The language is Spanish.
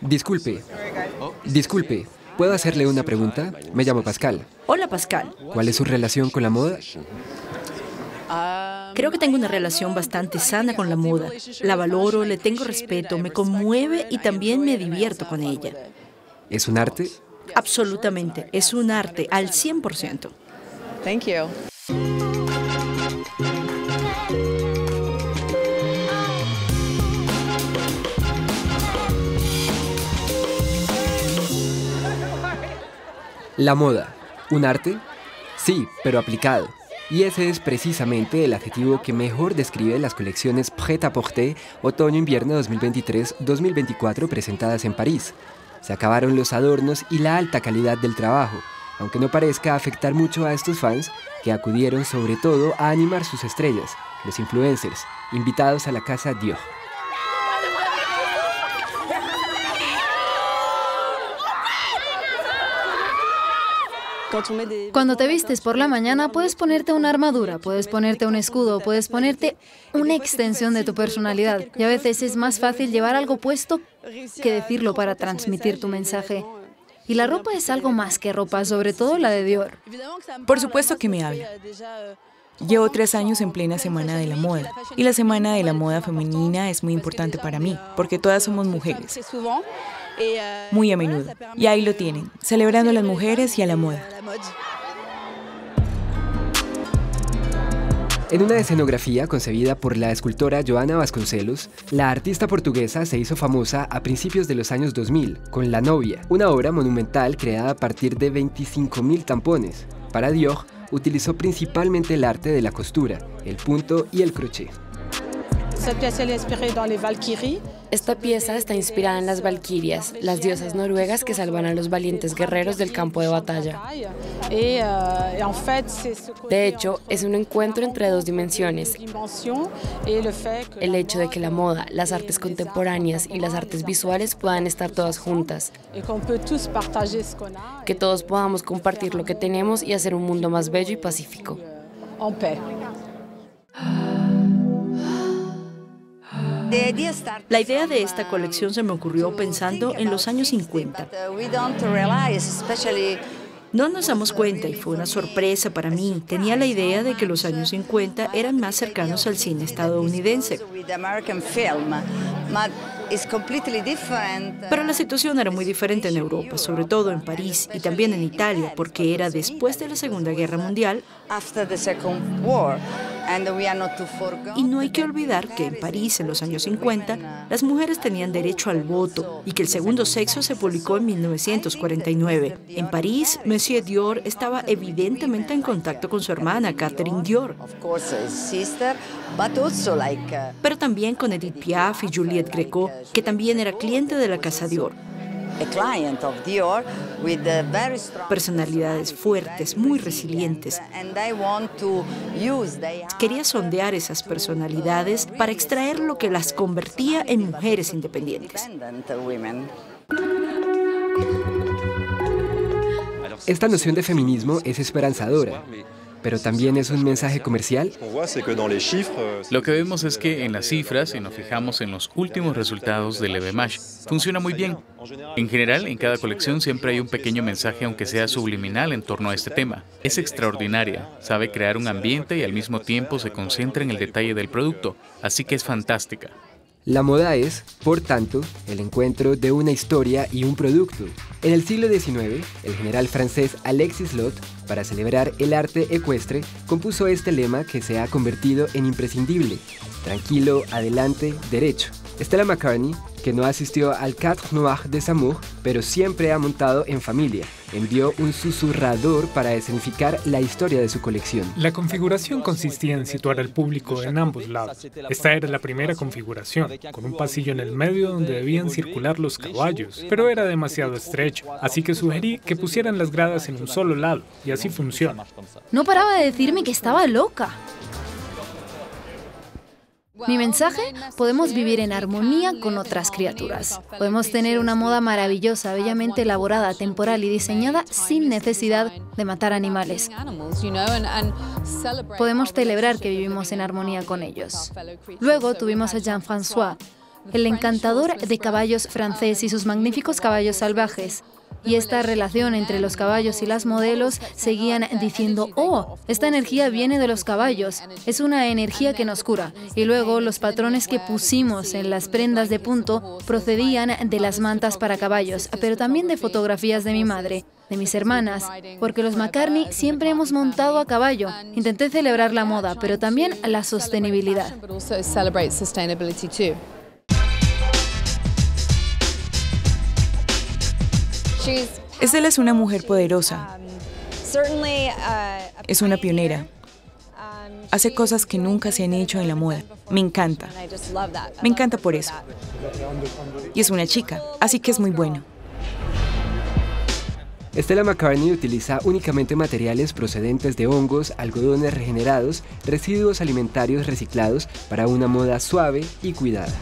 Disculpe. Disculpe. ¿Puedo hacerle una pregunta? Me llamo Pascal. Hola Pascal. ¿Cuál es su relación con la moda? Creo que tengo una relación bastante sana con la moda. La valoro, le tengo respeto, me conmueve y también me divierto con ella. ¿Es un arte? Absolutamente, es un arte al 100%. Thank you. La moda. ¿Un arte? Sí, pero aplicado. Y ese es precisamente el adjetivo que mejor describe las colecciones Pret-à-Porter Otoño-Invierno 2023-2024 presentadas en París. Se acabaron los adornos y la alta calidad del trabajo, aunque no parezca afectar mucho a estos fans que acudieron sobre todo a animar sus estrellas, los influencers, invitados a la casa Dior. Cuando te vistes por la mañana, puedes ponerte una armadura, puedes ponerte un escudo, puedes ponerte una extensión de tu personalidad. Y a veces es más fácil llevar algo puesto que decirlo para transmitir tu mensaje. Y la ropa es algo más que ropa, sobre todo la de Dior. Por supuesto que me habla. Llevo tres años en plena Semana de la Moda y la Semana de la Moda Femenina es muy importante para mí porque todas somos mujeres, muy a menudo. Y ahí lo tienen, celebrando a las mujeres y a la moda. En una escenografía concebida por la escultora Joana Vasconcelos, la artista portuguesa se hizo famosa a principios de los años 2000 con La novia, una obra monumental creada a partir de 25.000 tampones. Para Dior, utilizó principalmente el arte de la costura, el punto y el crochet. Esta pieza está inspirada en las valquirias, las diosas noruegas que salvan a los valientes guerreros del campo de batalla. De hecho, es un encuentro entre dos dimensiones. El hecho de que la moda, las artes contemporáneas y las artes visuales puedan estar todas juntas. Que todos podamos compartir lo que tenemos y hacer un mundo más bello y pacífico. La idea de esta colección se me ocurrió pensando en los años 50. No nos damos cuenta y fue una sorpresa para mí. Tenía la idea de que los años 50 eran más cercanos al cine estadounidense. Pero la situación era muy diferente en Europa, sobre todo en París y también en Italia, porque era después de la Segunda Guerra Mundial. Y no hay que olvidar que en París, en los años 50, las mujeres tenían derecho al voto y que el segundo sexo se publicó en 1949. En París, Monsieur Dior estaba evidentemente en contacto con su hermana, Catherine Dior. Pero también con Edith Piaf y Juliette Greco, que también era cliente de la casa Dior. Personalidades fuertes, muy resilientes. Quería sondear esas personalidades para extraer lo que las convertía en mujeres independientes. Esta noción de feminismo es esperanzadora pero también es un mensaje comercial. Lo que vemos es que en las cifras, si nos fijamos en los últimos resultados del EVMASH, funciona muy bien. En general, en cada colección siempre hay un pequeño mensaje, aunque sea subliminal, en torno a este tema. Es extraordinaria, sabe crear un ambiente y al mismo tiempo se concentra en el detalle del producto, así que es fantástica. La moda es, por tanto, el encuentro de una historia y un producto. En el siglo XIX, el general francés Alexis Lot, para celebrar el arte ecuestre, compuso este lema que se ha convertido en imprescindible. Tranquilo, adelante, derecho. Stella McCartney, que no asistió al Quatre Noir de Samour, pero siempre ha montado en familia, envió un susurrador para escenificar la historia de su colección. La configuración consistía en situar al público en ambos lados. Esta era la primera configuración, con un pasillo en el medio donde debían circular los caballos, pero era demasiado estrecho, así que sugerí que pusieran las gradas en un solo lado, y así funciona. No paraba de decirme que estaba loca. Mi mensaje, podemos vivir en armonía con otras criaturas. Podemos tener una moda maravillosa, bellamente elaborada, temporal y diseñada sin necesidad de matar animales. Podemos celebrar que vivimos en armonía con ellos. Luego tuvimos a Jean-François, el encantador de caballos francés y sus magníficos caballos salvajes. Y esta relación entre los caballos y las modelos seguían diciendo, oh, esta energía viene de los caballos, es una energía que nos cura. Y luego los patrones que pusimos en las prendas de punto procedían de las mantas para caballos, pero también de fotografías de mi madre de mis hermanas, porque los McCartney siempre hemos montado a caballo. Intenté celebrar la moda, pero también la sostenibilidad. Estela es una mujer poderosa. Es una pionera. Hace cosas que nunca se han hecho en la moda. Me encanta. Me encanta por eso. Y es una chica, así que es muy bueno. Stella McCartney utiliza únicamente materiales procedentes de hongos, algodones regenerados, residuos alimentarios reciclados para una moda suave y cuidada.